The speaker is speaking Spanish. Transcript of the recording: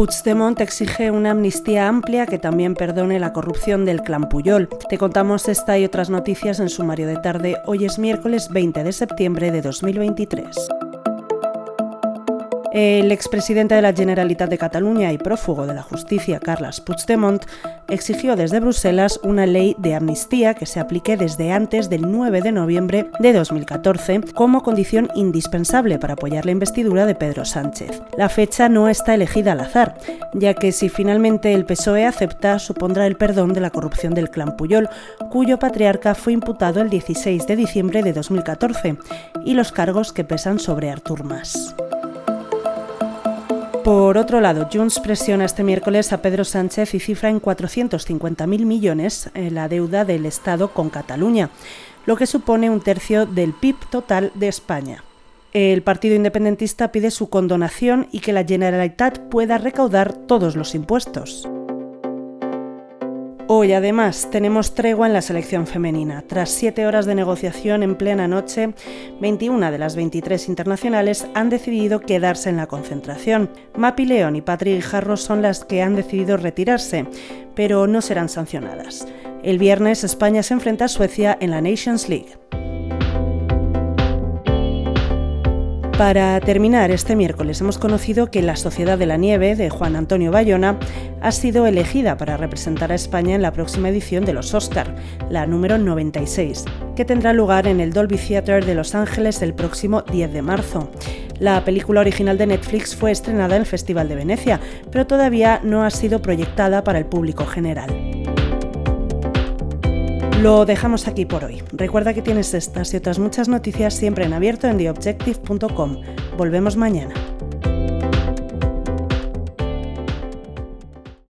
Puigdemont exige una amnistía amplia que también perdone la corrupción del clan Puyol. Te contamos esta y otras noticias en sumario de tarde. Hoy es miércoles 20 de septiembre de 2023. El expresidente de la Generalitat de Cataluña y prófugo de la justicia, Carles Puigdemont, exigió desde Bruselas una ley de amnistía que se aplique desde antes del 9 de noviembre de 2014 como condición indispensable para apoyar la investidura de Pedro Sánchez. La fecha no está elegida al azar, ya que si finalmente el PSOE acepta, supondrá el perdón de la corrupción del clan Puyol, cuyo patriarca fue imputado el 16 de diciembre de 2014, y los cargos que pesan sobre Artur Mas. Por otro lado, Junts presiona este miércoles a Pedro Sánchez y cifra en 450.000 millones eh, la deuda del Estado con Cataluña, lo que supone un tercio del PIB total de España. El Partido Independentista pide su condonación y que la Generalitat pueda recaudar todos los impuestos. Hoy además tenemos tregua en la selección femenina. Tras siete horas de negociación en plena noche, 21 de las 23 internacionales han decidido quedarse en la concentración. Mapi León y Patrick Jarro son las que han decidido retirarse, pero no serán sancionadas. El viernes España se enfrenta a Suecia en la Nations League. Para terminar, este miércoles hemos conocido que La Sociedad de la Nieve, de Juan Antonio Bayona, ha sido elegida para representar a España en la próxima edición de los Oscar, la número 96, que tendrá lugar en el Dolby Theatre de Los Ángeles el próximo 10 de marzo. La película original de Netflix fue estrenada en el Festival de Venecia, pero todavía no ha sido proyectada para el público general. Lo dejamos aquí por hoy. Recuerda que tienes estas y otras muchas noticias siempre en abierto en theobjective.com. Volvemos mañana.